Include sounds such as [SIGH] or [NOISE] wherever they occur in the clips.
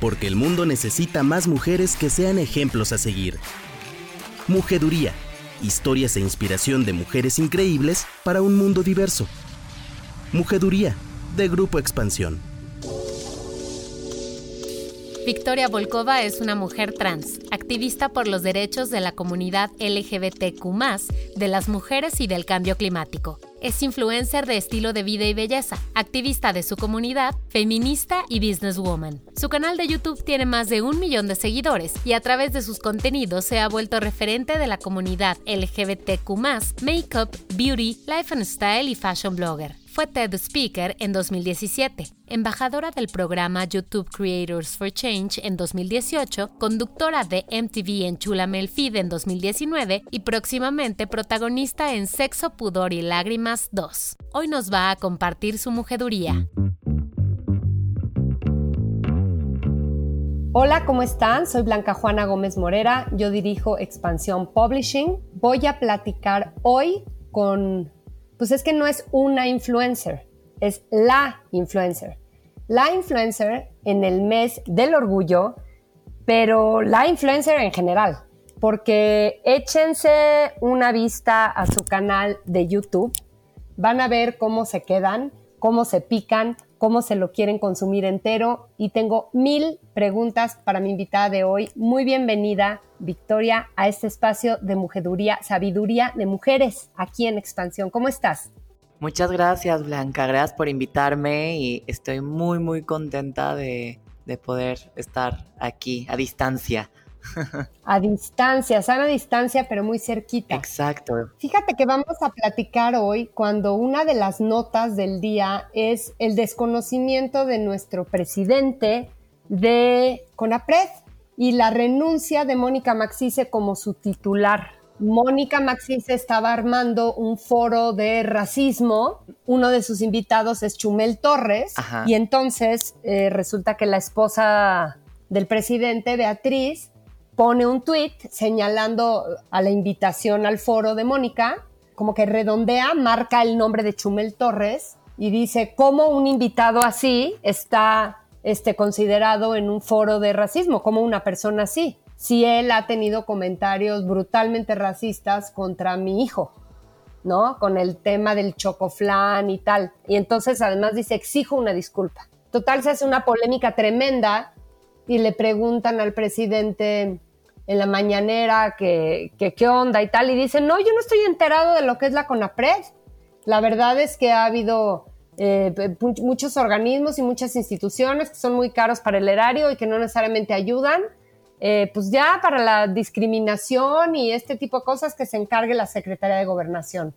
porque el mundo necesita más mujeres que sean ejemplos a seguir. Mujeduría, historias e inspiración de mujeres increíbles para un mundo diverso. Mujeduría, de Grupo Expansión. Victoria Volkova es una mujer trans, activista por los derechos de la comunidad LGBTQ, de las mujeres y del cambio climático. Es influencer de estilo de vida y belleza, activista de su comunidad, feminista y businesswoman. Su canal de YouTube tiene más de un millón de seguidores y a través de sus contenidos se ha vuelto referente de la comunidad LGBTQ, makeup, beauty, life and style y fashion blogger. Fue TED Speaker en 2017, embajadora del programa YouTube Creators for Change en 2018, conductora de MTV en Chula Feed en 2019 y próximamente protagonista en Sexo, Pudor y Lágrimas 2. Hoy nos va a compartir su mujeduría. Hola, ¿cómo están? Soy Blanca Juana Gómez Morera, yo dirijo Expansión Publishing. Voy a platicar hoy con pues es que no es una influencer, es la influencer. La influencer en el mes del orgullo, pero la influencer en general, porque échense una vista a su canal de YouTube, van a ver cómo se quedan, cómo se pican, cómo se lo quieren consumir entero y tengo mil preguntas para mi invitada de hoy. Muy bienvenida, Victoria, a este espacio de mujeduría, sabiduría de mujeres aquí en Expansión. ¿Cómo estás? Muchas gracias, Blanca. Gracias por invitarme y estoy muy, muy contenta de, de poder estar aquí a distancia [LAUGHS] a distancia, sana distancia, pero muy cerquita. Exacto. Fíjate que vamos a platicar hoy cuando una de las notas del día es el desconocimiento de nuestro presidente de CONAPRED y la renuncia de Mónica Maxice como su titular. Mónica Maxice estaba armando un foro de racismo. Uno de sus invitados es Chumel Torres. Y entonces eh, resulta que la esposa del presidente, Beatriz, pone un tweet señalando a la invitación al foro de Mónica, como que redondea, marca el nombre de Chumel Torres y dice cómo un invitado así está este, considerado en un foro de racismo, como una persona así, si él ha tenido comentarios brutalmente racistas contra mi hijo. ¿no? Con el tema del chocoflán y tal. Y entonces además dice, exijo una disculpa. Total, se hace una polémica tremenda y le preguntan al presidente, en la mañanera que, qué onda y tal, y dicen, no, yo no estoy enterado de lo que es la CONAPRED. La verdad es que ha habido eh, muchos organismos y muchas instituciones que son muy caros para el erario y que no necesariamente ayudan. Eh, pues ya para la discriminación y este tipo de cosas que se encargue la Secretaría de Gobernación.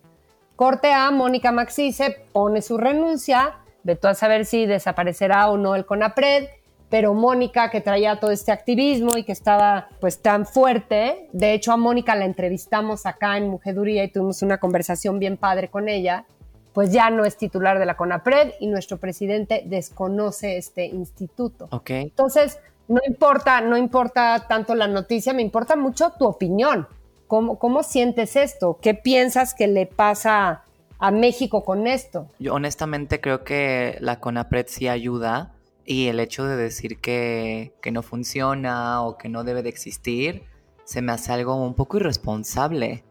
Corte a Mónica Maxice, pone su renuncia, de a saber si desaparecerá o no el CONAPRED pero Mónica, que traía todo este activismo y que estaba pues tan fuerte, de hecho a Mónica la entrevistamos acá en Mujeduría y tuvimos una conversación bien padre con ella, pues ya no es titular de la CONAPRED y nuestro presidente desconoce este instituto. Ok. Entonces, no importa, no importa tanto la noticia, me importa mucho tu opinión. ¿Cómo, cómo sientes esto? ¿Qué piensas que le pasa a México con esto? Yo honestamente creo que la CONAPRED sí ayuda y el hecho de decir que, no funciona o que no debe de existir, se me hace algo un poco irresponsable,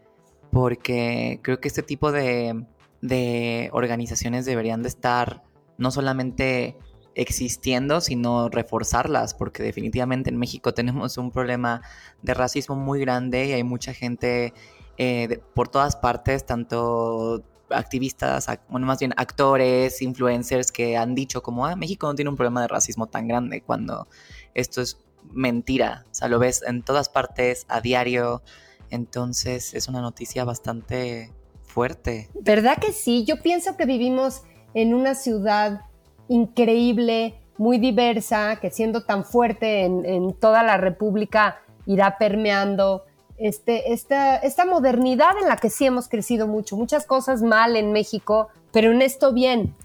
porque creo que este tipo de, de organizaciones deberían de estar no solamente existiendo, sino reforzarlas, porque definitivamente en México [LAUGHS] tenemos un problema de racismo muy grande y hay mucha gente eh, por todas partes, tanto activistas, bueno, más bien actores, influencers que han dicho como, ah, México no tiene un problema de racismo tan grande cuando esto es mentira. O sea, lo ves en todas partes, a diario. Entonces es una noticia bastante fuerte. ¿Verdad que sí? Yo pienso que vivimos en una ciudad increíble, muy diversa, que siendo tan fuerte en, en toda la República irá permeando este, esta, esta modernidad en la que sí hemos crecido mucho, muchas cosas mal en México, pero en esto bien.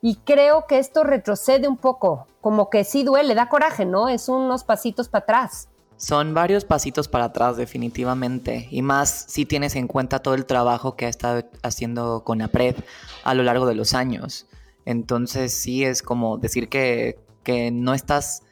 Y creo que esto retrocede un poco, como que sí duele, da coraje, ¿no? Es unos pasitos para atrás. Son varios pasitos para atrás definitivamente, y más si tienes en cuenta todo el trabajo que ha estado haciendo con APRED a lo largo de los años. Entonces sí es como decir que, que no estás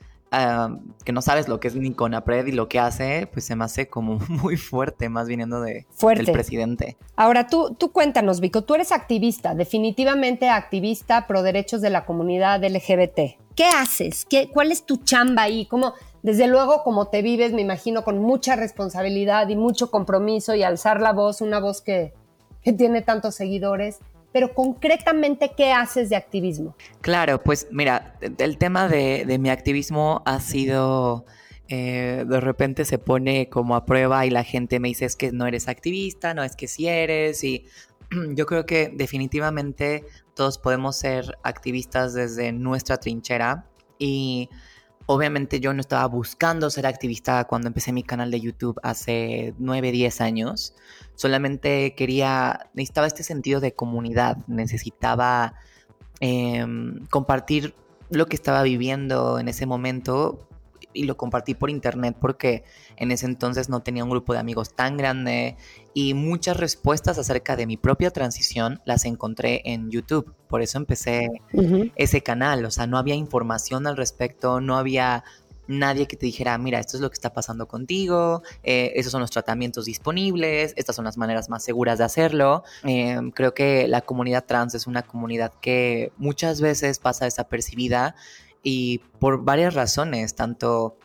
que no sabes lo que es ni Conapred y lo que hace, pues se me hace como [LAUGHS] muy fuerte, más viniendo de, del presidente. Ahora, tú, tú cuéntanos, Vico, tú eres activista, definitivamente activista pro derechos de la comunidad LGBT. ¿Qué haces? ¿Qué, ¿Cuál es tu chamba ahí? ¿Cómo, desde luego, como te vives, me imagino, con mucha responsabilidad y mucho compromiso y alzar la voz, una voz que, que tiene tantos seguidores pero concretamente, ¿qué haces de activismo? Claro, pues mira, el tema de, mi activismo ha sido... Eh, de repente se pone como a prueba y la gente me dice es que no eres activista, no es que sí eres y [CLEARS THROAT] yo creo que definitivamente todos podemos ser activistas desde nuestra trinchera y Obviamente yo no estaba buscando ser activista cuando empecé mi canal de YouTube hace 9, 10 años. Solamente quería, necesitaba este sentido de comunidad, necesitaba em, compartir lo que estaba viviendo en ese momento y lo compartí por internet porque en ese entonces no tenía un grupo de amigos tan grande y muchas respuestas acerca de mi propia transición las encontré en YouTube. Por eso empecé ese canal. O sea, no había información al respecto, no había nadie que te dijera, mira, esto es lo que está pasando contigo, eh, esos son los tratamientos disponibles, estas son las maneras más seguras de hacerlo. Em, creo que la comunidad trans es una comunidad que muchas veces pasa desapercibida y por varias razones, tanto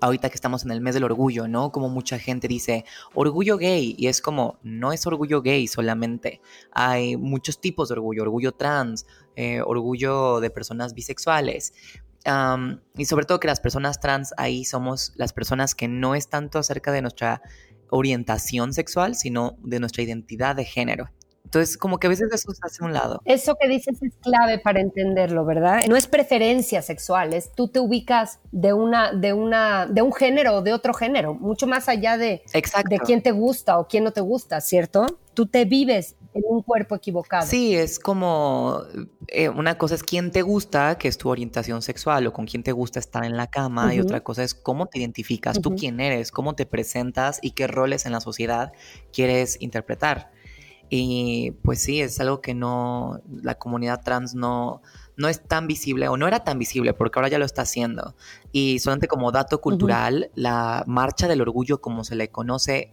ahorita que estamos en el mes del orgullo, ¿no? Como mucha gente dice, orgullo gay, y es como, no es orgullo gay solamente, hay muchos tipos de orgullo, orgullo trans, eh, orgullo de personas bisexuales. y sobre todo que las personas trans ahí somos las personas que no es tanto acerca de nuestra orientación sexual, sino de nuestra identidad de género. Entonces, como que a veces eso se hace a un lado. Eso que dices es clave para entenderlo, ¿verdad? No es preferencia sexual, es tú te ubicas de una, de una, de un género o de otro género, mucho más allá de, de quién te gusta o quién no te gusta, ¿cierto? Tú te vives en un cuerpo equivocado. Sí, es como eh, una cosa es quién te gusta, que es tu orientación sexual, o con quién te gusta estar en la cama, y otra cosa es cómo te identificas, tú quién eres, cómo te presentas y qué roles en la sociedad quieres interpretar. Y pues sí, es algo que no, la comunidad trans no, no es tan visible o no era tan visible porque ahora ya lo está haciendo. Y solamente como dato cultural, la marcha del orgullo como se le conoce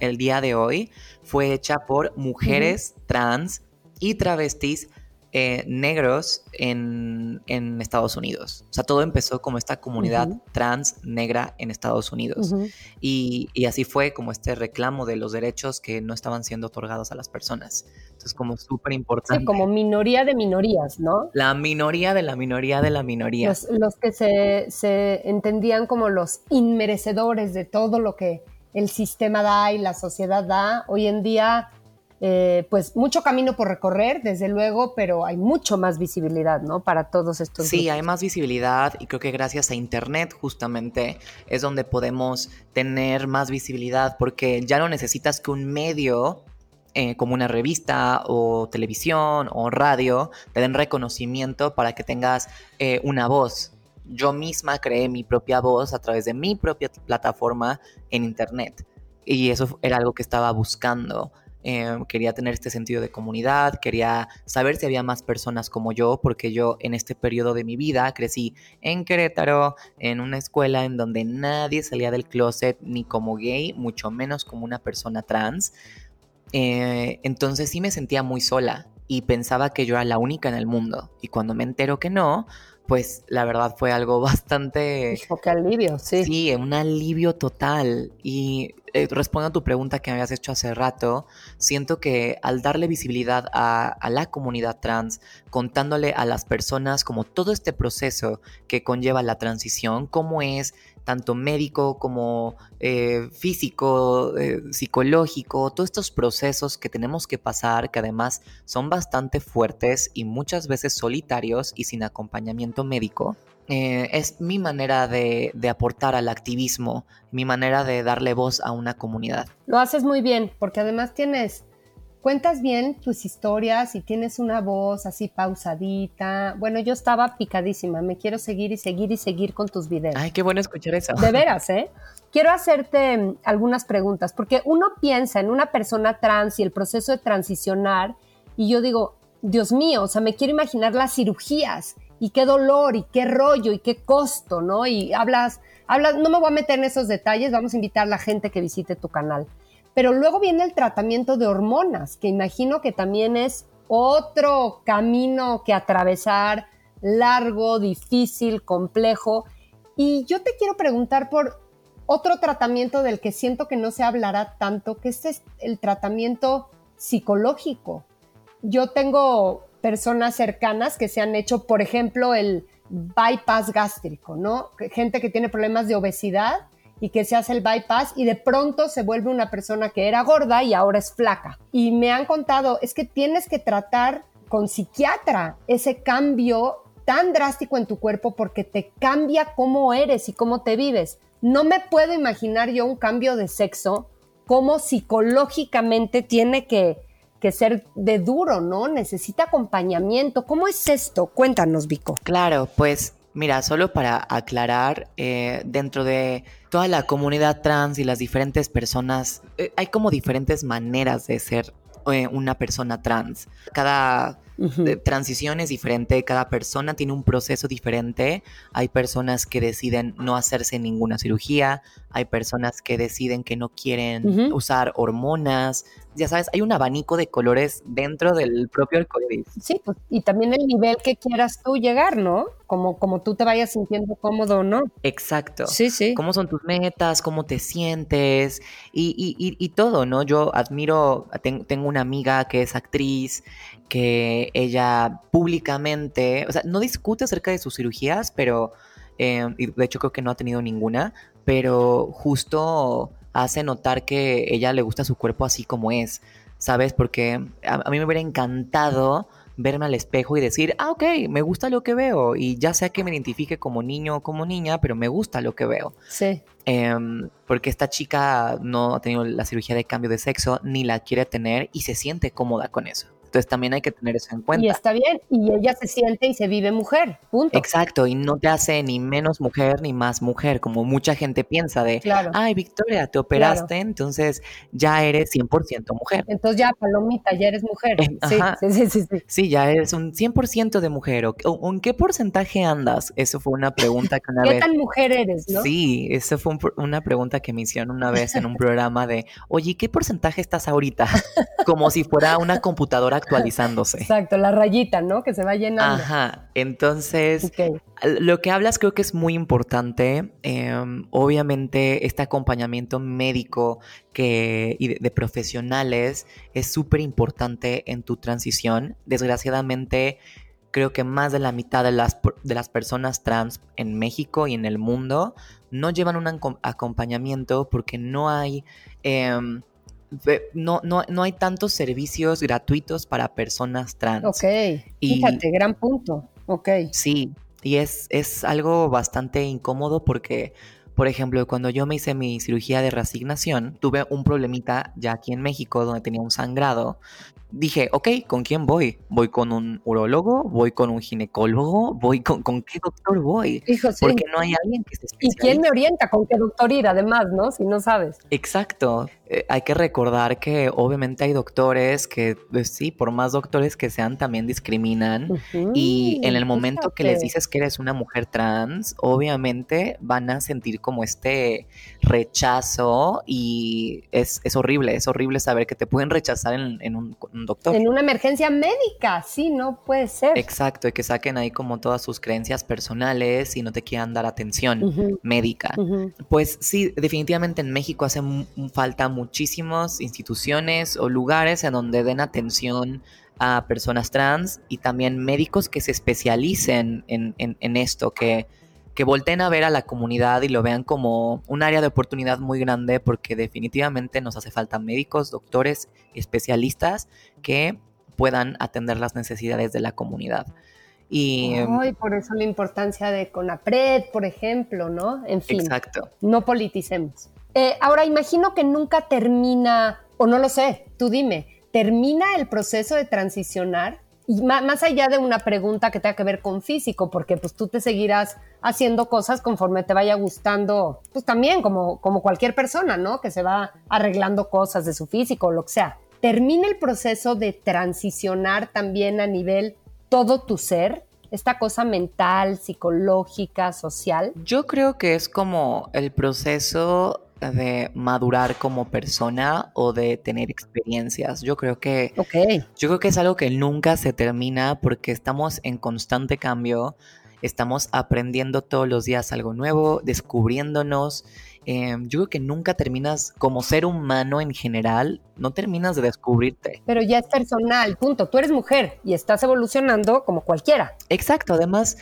el día de hoy fue hecha por mujeres trans y travestis eh, negros en, Estados Unidos. O sea, todo empezó como esta comunidad trans negra en Estados Unidos. y, así fue como este reclamo de los derechos que no estaban siendo otorgados a las personas. Entonces, como súper importante. Sí, como minoría de minorías, ¿no? La minoría de la minoría de la minoría. Los, que se, se entendían como los inmerecedores de todo lo que el sistema da y la sociedad da, hoy en día eh, pues mucho camino por recorrer, desde luego, pero hay mucho más visibilidad, ¿no? Para todos estos. Sí, hay más visibilidad y creo que gracias a Internet justamente es donde podemos tener más visibilidad porque ya no necesitas que un medio eh, como una revista o televisión o radio te den reconocimiento para que tengas eh, una voz. Yo misma creé mi propia voz a través de mi propia plataforma en Internet y eso era algo que estaba buscando Em, quería tener este sentido de comunidad, quería saber si había más personas como yo, porque yo en este periodo de mi vida crecí en Querétaro, en una escuela en donde nadie salía del closet ni como gay, mucho menos como una persona trans. Eh, entonces sí me sentía muy sola y pensaba que yo era la única en el mundo. Y cuando me entero que no, pues la verdad fue algo bastante... qué alivio, sí. Sí, un alivio total. Y eh, respondo a tu pregunta que me habías hecho hace rato, siento que al darle visibilidad a, la comunidad trans, contándole a las personas como todo este proceso que conlleva la transición, cómo es tanto médico como eh, físico, eh, psicológico, todos estos procesos que tenemos que pasar, que además son bastante fuertes y muchas veces solitarios y sin acompañamiento médico, eh, es mi manera de, aportar al activismo, mi manera de darle voz a una comunidad. Lo haces muy bien, porque además tienes, cuentas bien tus historias y tienes una voz así pausadita. Bueno, yo estaba picadísima, me quiero seguir y seguir y seguir con tus videos. Ay, qué bueno escuchar eso. De veras, ¿eh? Quiero hacerte mm, algunas preguntas, porque uno piensa en una persona trans y el proceso de transicionar, y yo digo, Dios mío, o sea, me quiero imaginar las cirugías y qué dolor y qué rollo y qué costo, ¿no? Y hablas, hablas, no me voy a meter en esos detalles, vamos a invitar a la gente que visite tu canal. Pero luego viene el tratamiento de hormonas, que imagino que también es otro camino que atravesar, largo, difícil, complejo. Y yo te quiero preguntar por otro tratamiento del que siento que no se hablará tanto, que es el tratamiento psicológico. Yo tengo personas cercanas que se han hecho, por ejemplo, el bypass gástrico, ¿no? Gente que tiene problemas de obesidad y que se hace el bypass y de pronto se vuelve una persona que era gorda y ahora es flaca. Y me han contado, es que tienes que tratar con psiquiatra ese cambio tan drástico en tu cuerpo porque te cambia cómo eres y cómo te vives. No me puedo imaginar yo un cambio de sexo, cómo psicológicamente tiene que, que ser de duro, ¿no? Necesita acompañamiento. ¿Cómo es esto? Cuéntanos, Vico. Claro, pues Mira, solo para aclarar, eh, dentro de toda la comunidad trans y las diferentes personas, eh, hay como diferentes maneras de ser eh, una persona trans. Cada transición es diferente, cada persona tiene un proceso diferente. Hay personas que deciden no hacerse ninguna cirugía, hay personas que deciden que no quieren usar hormonas. Ya sabes, hay un abanico de colores dentro del propio arcoíris. Sí, pues, y también el nivel que quieras tú llegar, ¿no? Como, como tú te vayas sintiendo cómodo no. Exacto. Sí, sí. ¿Cómo son tus metas? ¿Cómo te sientes? Y, y, y, todo, ¿no? Yo admiro, tengo una amiga que es actriz que ella públicamente, o sea, no discute acerca de sus cirugías, pero, eh, y de hecho creo que no ha tenido ninguna, pero justo hace notar que ella le gusta su cuerpo así como es, ¿sabes? Porque a, mí me hubiera encantado verme al espejo y decir, ah, ok, me gusta lo que veo. Y ya sea que me identifique como niño o como niña, pero me gusta lo que veo. Sí. Em, porque esta chica no ha tenido la cirugía de cambio de sexo, ni la quiere tener y se siente cómoda con eso. Entonces también hay que tener eso en cuenta. Y está bien, y ella se siente y se vive mujer, punto. Exacto, y no te hace ni menos mujer ni más mujer, como mucha gente piensa de, claro. ay, Victoria, te operaste, entonces ya eres 100% mujer. Entonces ya, palomita, ya eres mujer. Eh, sí, sí, sí, sí, sí, ya eres un 100% de mujer. ¿O, ¿En qué porcentaje andas? Eso fue una pregunta que una vez... ¿Qué tan mujer eres, no? Sí, eso fue una pregunta que me hicieron una vez en un programa de, oye, ¿qué porcentaje estás ahorita? [LAUGHS] Como si fuera una computadora actualizándose. Exacto, la rayita, ¿no? Que se va llenando. Ajá, entonces, lo que hablas creo que es muy importante. Em, obviamente, este acompañamiento médico que, y de, profesionales es súper importante en tu transición. Desgraciadamente, creo que más de la mitad de las, de las personas trans en México y en el mundo no llevan un acompañamiento porque no hay... Em, no, no, no hay tantos servicios gratuitos para personas trans. Ok, fíjate, gran punto. Ok. Sí, y es, es algo bastante incómodo porque, por ejemplo, cuando yo me hice mi cirugía de reasignación, tuve un problemita ya aquí en México donde tenía un sangrado dije, ok, ¿con quién voy? ¿Voy con un urologo? ¿Voy con un ginecólogo? ¿Voy con, con qué doctor voy? Porque no hay alguien que se ¿Y quién me orienta con qué doctor ir además, no? Si no sabes. Exacto. Eh, hay que recordar que obviamente hay doctores que, pues sí, por más doctores que sean, también discriminan. y en el momento que les dices que eres una mujer trans, obviamente van a sentir como este rechazo y es, horrible, es horrible saber que te pueden rechazar en, un doctor. En una emergencia médica, sí, no puede ser. Exacto, y que saquen ahí como todas sus creencias personales y no te quieran dar atención médica. Pues sí, definitivamente en México hace falta muchísimas instituciones o lugares en donde den atención a personas trans y también médicos que se especialicen en, en esto, que que volteen a ver a la comunidad y lo vean como un área de oportunidad muy grande porque definitivamente nos hace falta médicos, doctores, especialistas que puedan atender las necesidades de la comunidad. Y, por eso la importancia de CONAPRED, por ejemplo, ¿no? En fin, exacto. no politicemos. Eh, ahora, imagino que nunca termina, o no lo sé, tú dime, ¿termina el proceso de transicionar? Y más allá de una pregunta que tenga que ver con físico, porque pues tú te seguirás haciendo cosas conforme te vaya gustando, pues también como, como cualquier persona, ¿no? Que se va arreglando cosas de su físico o lo que sea. ¿Termina el proceso de transicionar también a nivel todo tu ser? esta cosa mental, psicológica, social? Yo creo que es como el proceso de madurar como persona o de tener experiencias. Yo creo que okay. yo creo que es algo que nunca se termina porque estamos en constante cambio, estamos aprendiendo todos los días algo nuevo, descubriéndonos Em, yo creo que nunca terminas, como ser humano en general, no terminas de descubrirte. Pero ya es personal, punto. Tú eres mujer y estás evolucionando como cualquiera. Exacto, además,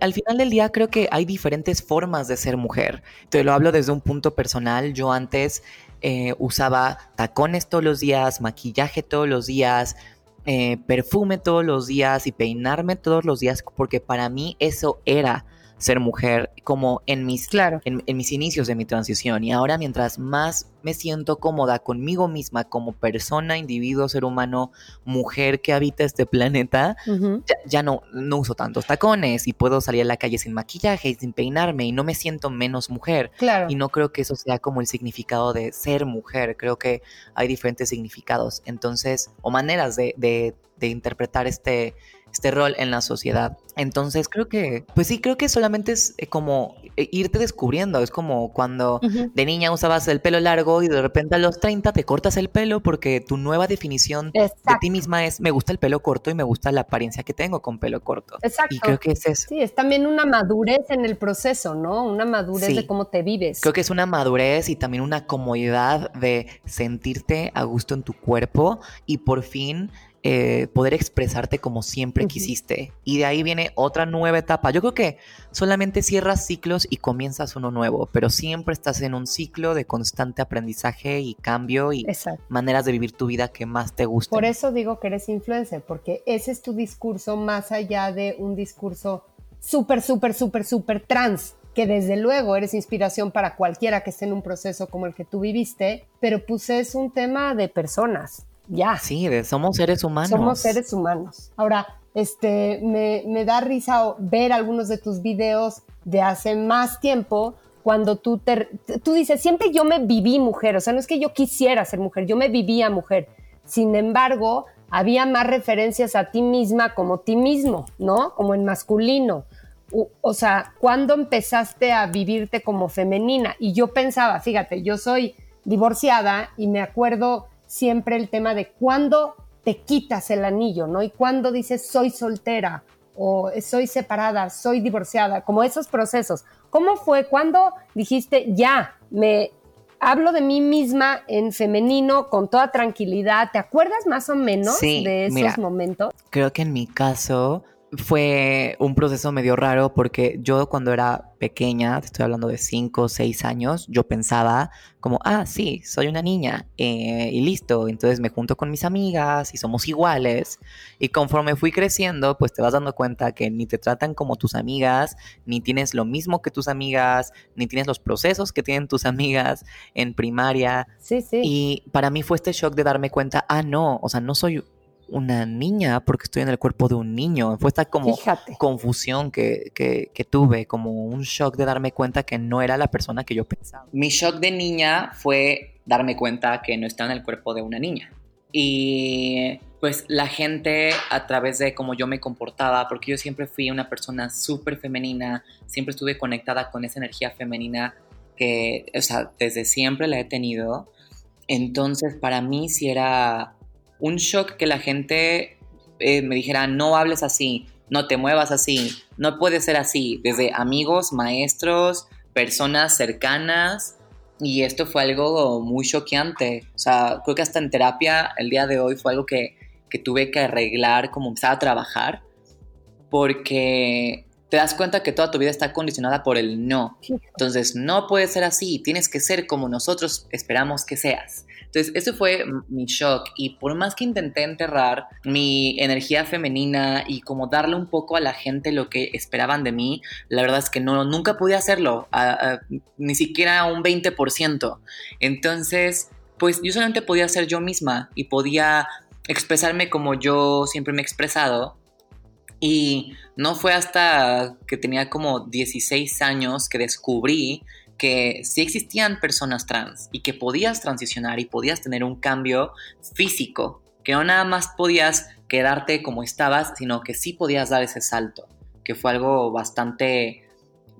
al, final del día creo que hay diferentes formas de ser mujer. Te lo hablo desde un punto personal. Yo antes eh, usaba tacones todos los días, maquillaje todos los días, eh, perfume todos los días y peinarme todos los días porque para mí eso era ser mujer como en mis, claro. en, mis inicios de mi transición. Y ahora mientras más me siento cómoda conmigo misma como persona, individuo, ser humano, mujer que habita este planeta, ya, no, no uso tantos tacones y puedo salir a la calle sin maquillaje y sin peinarme y no me siento menos mujer. Claro. Y no creo que eso sea como el significado de ser mujer. Creo que hay diferentes significados. Entonces, o maneras de, de, de interpretar este este rol en la sociedad. Entonces creo que, pues sí, creo que solamente es eh, como eh, irte descubriendo. Es como cuando de niña usabas el pelo largo y de repente a los 30 te cortas el pelo porque tu nueva definición de ti misma es me gusta el pelo corto y me gusta la apariencia que tengo con pelo corto. Exacto. Y creo que es eso. Sí, es también una madurez en el proceso, ¿no? Una madurez de cómo te vives. Creo que es una madurez y también una comodidad de sentirte a gusto en tu cuerpo y por fin eh, poder expresarte como siempre quisiste. Y de ahí viene otra nueva etapa. Yo creo que solamente cierras ciclos y comienzas uno nuevo, pero siempre estás en un ciclo de constante aprendizaje y cambio y maneras de vivir tu vida que más te gusten. Por eso digo que eres influencer, porque ese es tu discurso más allá de un discurso súper, súper, súper, súper trans que desde luego eres inspiración para cualquiera que esté en un proceso como el que tú viviste, pero pues es un tema de personas, ya. Sí, somos seres humanos. Somos seres humanos. Ahora, este, me, da risa ver algunos de tus videos de hace más tiempo cuando tú te, tú dices, siempre yo me viví mujer, o sea, no es que yo quisiera ser mujer, yo me vivía mujer. Sin embargo, había más referencias a ti misma como ti mismo, ¿no? Como en masculino. O, sea, ¿cuándo empezaste a vivirte como femenina? Y yo pensaba, fíjate, yo soy divorciada y me acuerdo siempre el tema de cuándo te quitas el anillo, ¿no? Y cuándo dices soy soltera o soy separada, soy divorciada, como esos procesos. ¿Cómo fue? ¿Cuándo dijiste ya, me hablo de mí misma en femenino con toda tranquilidad? ¿Te acuerdas más o menos de esos momentos? Creo que en mi caso fue un proceso medio raro porque yo cuando era pequeña, te estoy hablando de 5 o 6 años, yo pensaba como, ah, sí, soy una niña eh, y listo, entonces me junto con mis amigas y somos iguales. Y conforme fui creciendo, pues te vas dando cuenta que ni te tratan como tus amigas, ni tienes lo mismo que tus amigas, ni tienes los procesos que tienen tus amigas en primaria. Sí, sí. Y para mí fue este shock de darme cuenta, ah, no, o sea, no soy una niña porque estoy en el cuerpo de un niño. Fue esta como confusión que, que, tuve, como un shock de darme cuenta que no era la persona que yo pensaba. Mi shock de niña fue darme cuenta que no estaba en el cuerpo de una niña. Y pues la gente a través de cómo yo me comportaba, porque yo siempre fui una persona súper femenina, siempre estuve conectada con esa energía femenina que, o sea, desde siempre la he tenido. Entonces, para mí sí era un shock que la gente eh, me dijera, no hables así, no te muevas así, no puede ser así, desde amigos, maestros, personas cercanas. Y esto fue algo muy choqueante. O sea, creo que hasta en terapia el día de hoy fue algo que, que tuve que arreglar, como empezar a trabajar, porque te das cuenta que toda tu vida está condicionada por el no. Entonces, no puede ser así, tienes que ser como nosotros esperamos que seas. Entonces, ese fue mi shock y por más que intenté enterrar mi energía femenina y como darle un poco a la gente lo que esperaban de mí, la verdad es que no, nunca pude hacerlo, ni siquiera un 20%. Entonces, pues yo solamente podía ser yo misma y podía expresarme como yo siempre me he expresado. Y no fue hasta que tenía como 16 años que descubrí que sí existían personas trans y que podías transicionar y podías tener un cambio físico, que no nada más podías quedarte como estabas, sino que sí podías dar ese salto. que fue algo bastante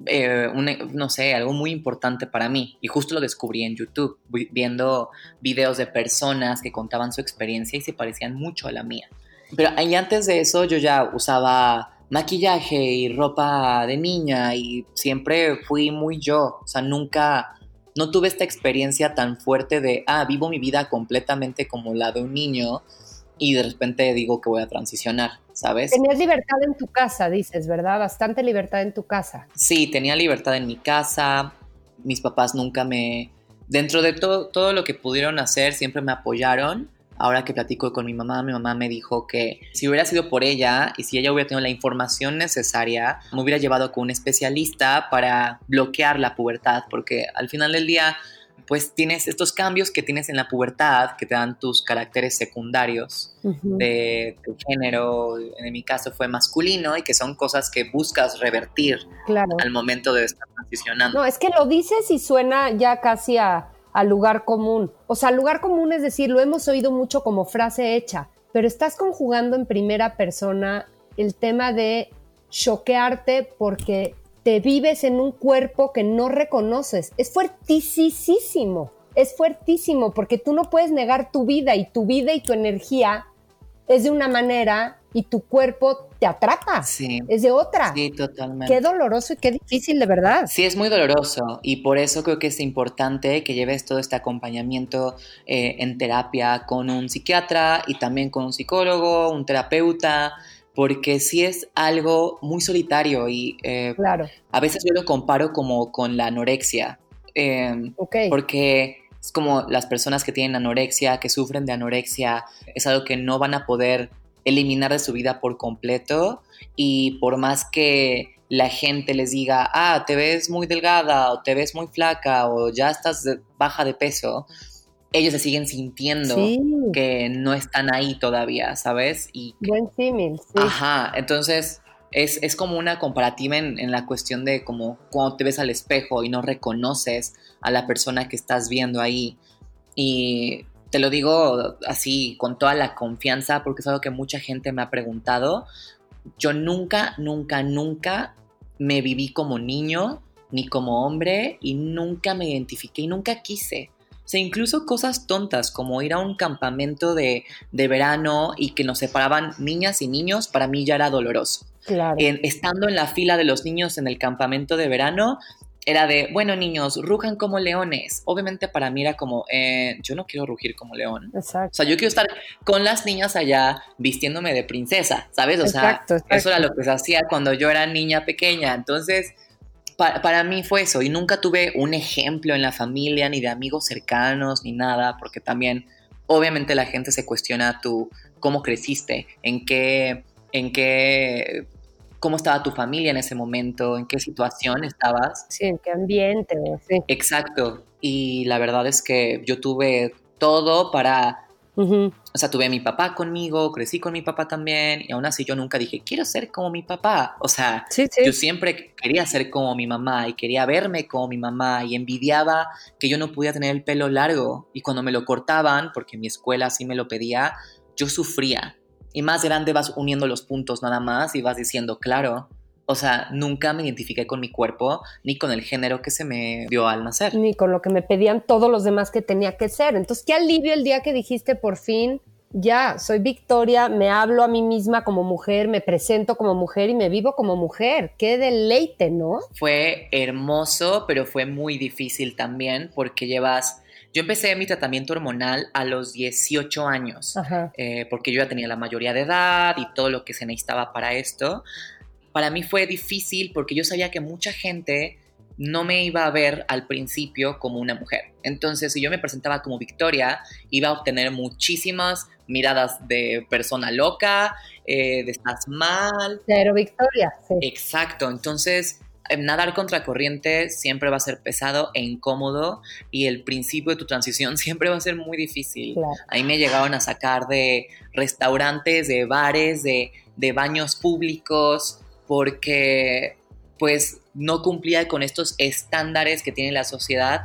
eh, no sé, algo muy importante para mí. Y justo lo descubrí en YouTube, viendo videos de personas que contaban su experiencia y se parecían mucho a la mía. Pero ahí antes de eso yo ya usaba maquillaje y ropa de niña y siempre fui muy yo. O sea, nunca, no tuve esta experiencia tan fuerte de, ah, vivo mi vida completamente como la de un niño y de repente digo que voy a transicionar. ¿sabes? Tenías libertad en tu casa, dices, ¿verdad? Bastante libertad en tu casa. Sí, tenía libertad en mi casa. Mis papás nunca me... Dentro de todo, todo lo que pudieron hacer, siempre me apoyaron. Ahora que platico con mi mamá, mi mamá me dijo que si hubiera sido por ella y si ella hubiera tenido la información necesaria, me hubiera llevado con un especialista para bloquear la pubertad, porque al final del día pues tienes estos cambios que tienes en la pubertad, que te dan tus caracteres secundarios de, género, en mi caso fue masculino, y que son cosas que buscas revertir al momento de estar transicionando. No, es que lo dices y suena ya casi a, a lugar común. O sea, lugar común es decir, lo hemos oído mucho como frase hecha, pero estás conjugando en primera persona el tema de choquearte porque te vives en un cuerpo que no reconoces. Es fuertísimo, es fuertísimo porque tú no puedes negar tu vida y tu vida y tu energía es de una manera y tu cuerpo te atrapa. Sí. Es de otra. Sí, totalmente. Qué doloroso y qué difícil, de verdad. Sí, es muy doloroso y por eso creo que es importante que lleves todo este acompañamiento eh, en terapia con un psiquiatra y también con un psicólogo, un terapeuta, porque sí es algo muy solitario y eh, claro. a veces yo lo comparo como con la anorexia, em, porque es como las personas que tienen anorexia, que sufren de anorexia, es algo que no van a poder eliminar de su vida por completo y por más que la gente les diga, ah, te ves muy delgada o te ves muy flaca o ya estás baja de peso, ellos se siguen sintiendo que no están ahí todavía, ¿sabes? Y Buen símil, sí. Ajá, entonces es, como una comparativa en, la cuestión de como cuando te ves al espejo y no reconoces a la persona que estás viendo ahí. Y te lo digo así, con toda la confianza, porque es algo que mucha gente me ha preguntado. Yo nunca, nunca, nunca me viví como niño ni como hombre y nunca me identifiqué y nunca quise. O sea, incluso cosas tontas como ir a un campamento de, verano y que nos separaban niñas y niños, para mí ya era doloroso. Claro. estando en la fila de los niños en el campamento de verano, era de, bueno, niños, rujan como leones. Obviamente para mí era como, eh, yo no quiero rugir como león. Exacto. O sea, yo quiero estar con las niñas allá vistiéndome de princesa, ¿sabes? O sea, eso era lo que se hacía cuando yo era niña pequeña. Entonces, para, mí fue eso y nunca tuve un ejemplo en la familia ni de amigos cercanos ni nada, porque también obviamente la gente se cuestiona tú cómo creciste, en qué, en qué, cómo estaba tu familia en ese momento, en qué situación estabas. Sí, en qué ambiente. Sí. Exacto. Y la verdad es que yo tuve todo para o sea, tuve a mi papá conmigo, crecí con mi papá también, y aún así yo nunca dije, quiero ser como mi papá. O sea, yo siempre quería ser como mi mamá y quería verme como mi mamá y envidiaba que yo no podía tener el pelo largo. Y cuando me lo cortaban, porque mi escuela así me lo pedía, yo sufría. Y más grande vas uniendo los puntos nada más y vas diciendo, claro, o sea, nunca me identifiqué con mi cuerpo ni con el género que se me dio al nacer. Ni con lo que me pedían todos los demás que tenía que ser. Entonces, qué alivio el día que dijiste por fin, ya, soy Victoria, me hablo a mí misma como mujer, me presento como mujer y me vivo como mujer. Qué deleite, ¿no? Fue hermoso, pero fue muy difícil también porque llevas... Yo empecé mi tratamiento hormonal a los 18 años, eh, porque yo ya tenía la mayoría de edad y todo lo que se necesitaba para esto para mí fue difícil porque yo sabía que mucha gente no me iba a ver al principio como una mujer. Entonces, si yo me presentaba como Victoria, iba a obtener muchísimas miradas de persona loca, eh, de estás mal. Pero Victoria, sí. Exacto. Entonces, nadar contracorriente siempre va a ser pesado e incómodo y el principio de tu transición [LAUGHS] siempre va a ser muy difícil. Ahí me llegaron a sacar de restaurantes, de bares, de, de baños públicos, porque pues no cumplía con estos estándares que tiene la sociedad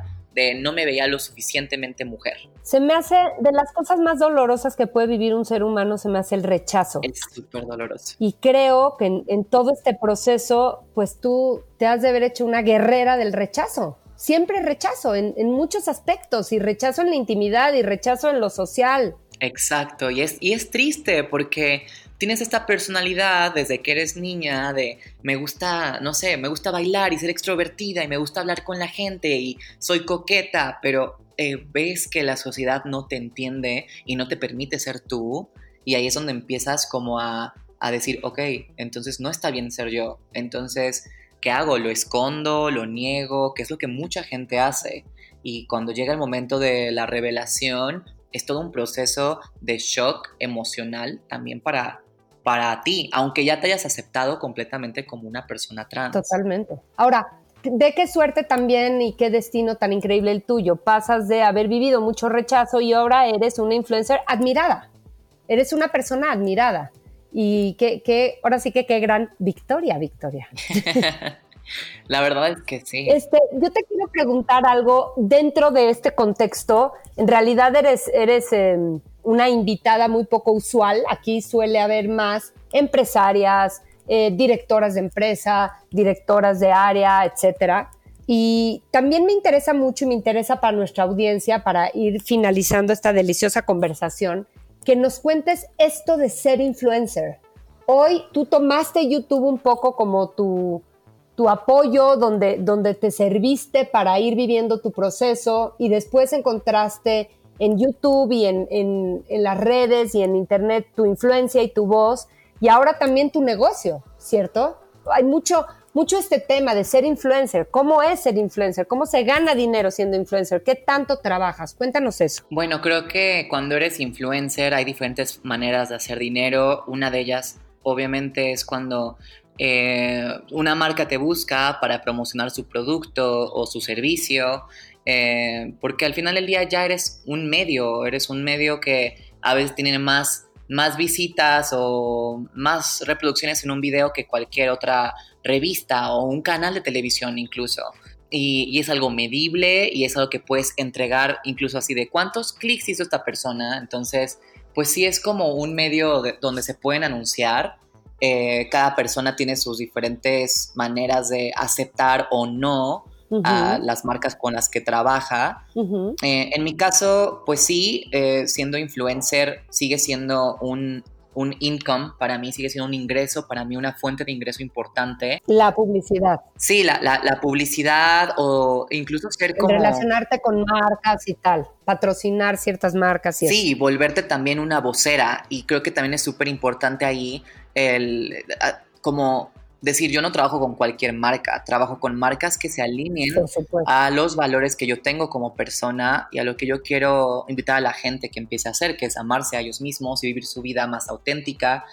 no me veía lo suficientemente mujer. Se me hace, de las cosas más dolorosas que puede vivir un ser humano, se me hace el rechazo. Es súper doloroso. Y creo que en, todo este proceso, pues tú te has de haber hecho una guerrera del rechazo. Siempre rechazo en, en muchos aspectos y rechazo en la intimidad y rechazo en lo social. Exacto, y es, y es triste porque tienes esta personalidad desde que eres niña de me gusta, no sé, me gusta bailar y ser extrovertida y me gusta hablar con la gente y soy coqueta, pero eh, ves que la sociedad no te entiende y no te permite ser tú y ahí es donde empiezas como a, a decir, ok, entonces no está bien ser yo, entonces, ¿qué hago? ¿Lo escondo? ¿Lo niego? ¿Qué es lo que mucha gente hace? Y cuando llega el momento de la revelación, es todo un proceso de shock emocional también para, para ti, aunque ya te hayas aceptado completamente como una persona trans. Totalmente. Ahora, de qué suerte también y qué destino tan increíble el tuyo. Pasas de haber vivido mucho rechazo y ahora eres una influencer admirada. Eres una persona admirada. Y que, ahora sí que qué gran victoria, Victoria. [LAUGHS] La verdad es que sí. Este, yo te quiero preguntar algo dentro de este contexto. En realidad eres, eres em, una invitada muy poco usual. Aquí suele haber más empresarias, eh, directoras de empresa, directoras de área, etcétera. Y también me interesa mucho y me interesa para nuestra audiencia, para ir finalizando esta deliciosa conversación, que nos cuentes esto de ser influencer. Hoy tú tomaste YouTube un poco como tu, tu apoyo, donde, donde te serviste para ir viviendo tu proceso y después encontraste en YouTube y en, en, en, las redes y en Internet tu influencia y tu voz y ahora también tu negocio, ¿cierto? Hay mucho, mucho este tema de ser influencer. ¿Cómo es ser influencer? ¿Cómo se gana dinero siendo influencer? ¿Qué tanto trabajas? Cuéntanos eso. Bueno, creo que cuando eres influencer hay diferentes maneras de hacer dinero. Una de ellas, obviamente, es cuando eh, una marca te busca para promocionar su producto o su servicio, eh, porque al final del día ya eres un medio, eres un medio que a veces tiene más, más visitas o más reproducciones en un video que cualquier otra revista o un canal de televisión incluso. Y, es algo medible y es algo que puedes entregar incluso así de cuántos clics hizo esta persona. Entonces, pues sí es como un medio donde se pueden anunciar eh, cada persona tiene sus diferentes maneras de aceptar o no a las marcas con las que trabaja. Eh, en mi caso, pues sí, eh, siendo influencer sigue siendo un, un income, para mí sigue siendo un ingreso, para mí una fuente de ingreso importante. La publicidad. Sí, la, la, publicidad o incluso ser como... Relacionarte con marcas y tal, patrocinar ciertas marcas y Sí, volverte también una vocera y creo que también es súper importante ahí el... como decir, yo no trabajo con cualquier marca, trabajo con marcas que se alineen a los valores que yo tengo como persona y a lo que yo quiero invitar a la gente que empiece a hacer, que es amarse a ellos mismos y vivir su vida más auténtica.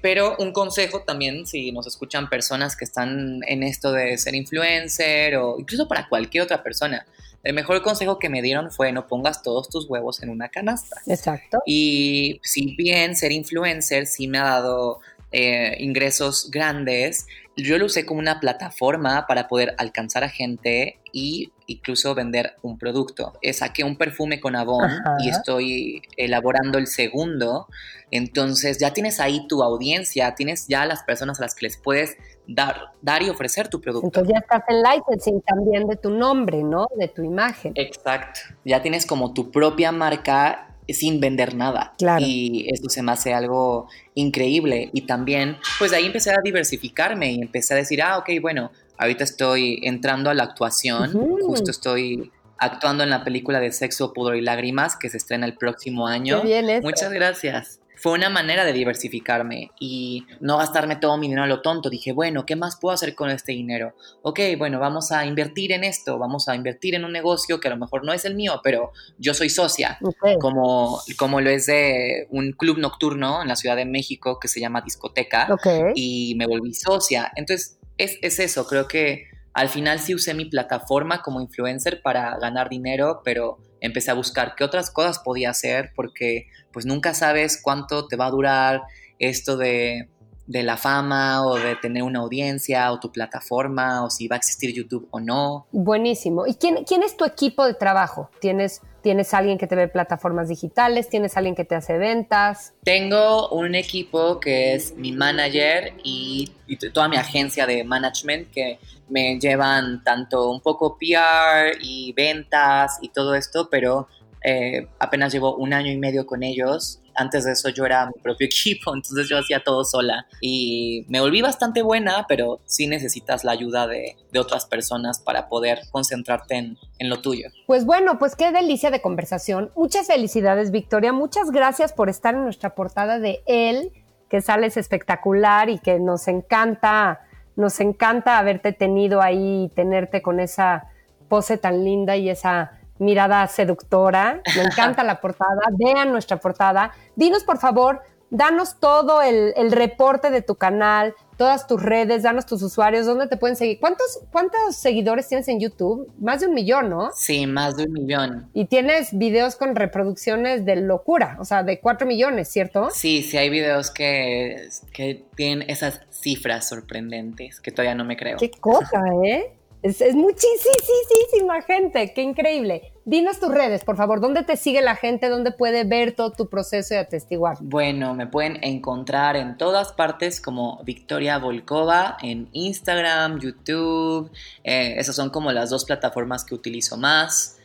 Pero un consejo también, si nos escuchan personas que están en esto de ser influencer o incluso para cualquier otra persona, el mejor consejo que me dieron fue no pongas todos tus huevos en una canasta. Exacto. Y si bien ser influencer sí me ha dado eh, ingresos grandes, yo lo usé como una plataforma para poder alcanzar a gente y incluso vender un producto. Eh, saqué un perfume con Avon y estoy elaborando el segundo. Entonces ya tienes ahí tu audiencia, tienes ya las personas a las que les puedes dar, dar y ofrecer tu producto. Entonces ya estás en licensing también de tu nombre, ¿no? De tu imagen. Exacto. Ya tienes como tu propia marca sin vender nada. Claro. Y esto se me hace algo increíble. Y también, pues ahí empecé a diversificarme y empecé a decir, ah, ok, bueno, ahorita estoy entrando a la actuación, justo estoy actuando en la película de Sexo, Pudor y Lágrimas que se estrena el próximo año. Muchas gracias fue una manera de diversificarme y no gastarme todo mi dinero a lo tonto. Dije, bueno, ¿qué más puedo hacer con este dinero? Ok, bueno, vamos a invertir en esto, vamos a invertir en un negocio que a lo mejor no es el mío, pero yo soy socia, como, como lo es de un club nocturno en la Ciudad de México que se llama Discoteca y me volví socia. Entonces, es, es eso, creo que al final sí usé mi plataforma como influencer para ganar dinero, pero empecé a buscar qué otras cosas podía hacer porque pues nunca sabes cuánto te va a durar esto de de la fama o de tener una audiencia o tu plataforma o si va a existir YouTube o no. Buenísimo. ¿Y quién, quién es tu equipo de trabajo? ¿Tienes, ¿Tienes alguien que te ve plataformas digitales? ¿Tienes alguien que te hace ventas? Tengo un equipo que es mi manager y, y toda mi agencia de management que me llevan tanto un poco PR y ventas y todo esto, pero eh, apenas llevo un año y medio con ellos. Antes de eso yo era mi propio [LAUGHS] equipo, entonces yo hacía todo sola y me volví bastante buena, pero sí necesitas la ayuda de, otras personas para poder concentrarte en, en, lo tuyo. Pues bueno, pues qué delicia de conversación. Muchas felicidades, Victoria. Muchas gracias por estar en nuestra portada de él, que sales espectacular y que nos encanta, nos encanta haberte tenido ahí, tenerte con esa pose tan linda y esa mirada seductora. Me encanta [LAUGHS] la portada. Vean nuestra portada. Dinos, por favor, danos todo el, el, reporte de tu canal, todas tus redes, danos tus usuarios, dónde te pueden seguir. ¿Cuántos, ¿Cuántos seguidores tienes en YouTube? Más de un millón, ¿no? Sí, más de un millón. Y tienes videos con reproducciones de locura, o sea, de cuatro millones, ¿cierto? Sí, sí, hay videos que, que tienen esas cifras sorprendentes que todavía no me creo. Qué cosa, ¿eh? Es, es, muchísima gente, qué increíble. Dinos tus redes, por favor, ¿dónde te sigue la gente? ¿Dónde puede ver todo tu proceso y atestiguar? Bueno, me pueden encontrar en todas partes como Victoria Volkova, en Instagram, YouTube. Eh, esas son como las dos plataformas que utilizo más.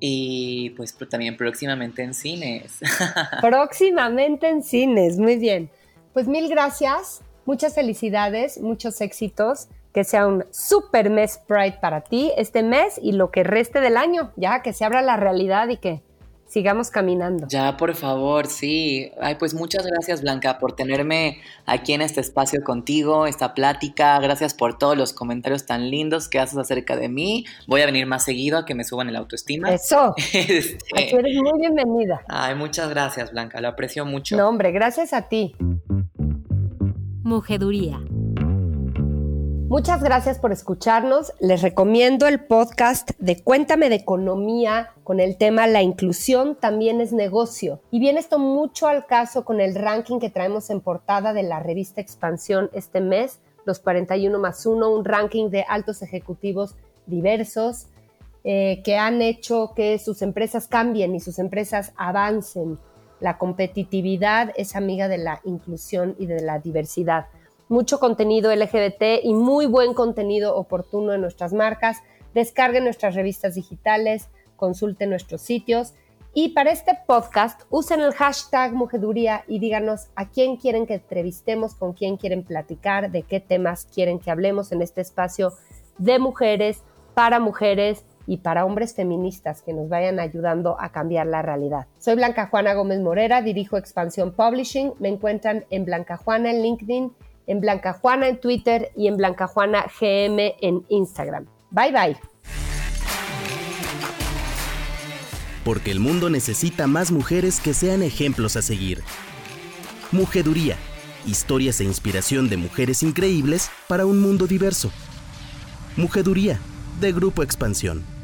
Y pues también próximamente en cines. [LAUGHS] próximamente en cines, muy bien. Pues mil gracias, muchas felicidades, muchos éxitos que sea un super mes Pride para ti este mes y lo que reste del año, ya que se abra la realidad y que sigamos caminando. Ya, por favor, sí. Ay, pues muchas gracias, Blanca, por tenerme aquí en este espacio contigo, esta plática. Gracias por todos los comentarios tan lindos que haces acerca de mí. Voy a venir más seguido a que me suban el autoestima. Eso. [LAUGHS] este... Aquí eres muy bienvenida. Ay, muchas gracias, Blanca. Lo aprecio mucho. No, hombre, gracias a ti. Mujeduría. Muchas gracias por escucharnos. Les recomiendo el podcast de Cuéntame de Economía con el tema La inclusión también es negocio. Y viene esto mucho al caso con el ranking que traemos en portada de la revista Expansión este mes, los 41 más 1, un ranking de altos ejecutivos diversos eh, que han hecho que sus empresas cambien y sus empresas avancen. La competitividad es amiga de la inclusión y de la diversidad mucho contenido LGBT y muy buen contenido oportuno en nuestras marcas. Descarguen nuestras revistas digitales, consulten nuestros sitios y para este podcast usen el hashtag Mujeduría y díganos a quién quieren que entrevistemos, con quién quieren platicar, de qué temas quieren que hablemos en este espacio de mujeres, para mujeres y para hombres feministas que nos vayan ayudando a cambiar la realidad. Soy Blanca Juana Gómez Morera, dirijo Expansión Publishing. Me encuentran en Blanca Juana en LinkedIn en Blanca Juana en Twitter y en Blanca Juana GM en Instagram. Bye bye. Porque el mundo necesita más mujeres que sean ejemplos a seguir. Mujeduría. Historias e inspiración de mujeres increíbles para un mundo diverso. Mujeduría, de Grupo Expansión.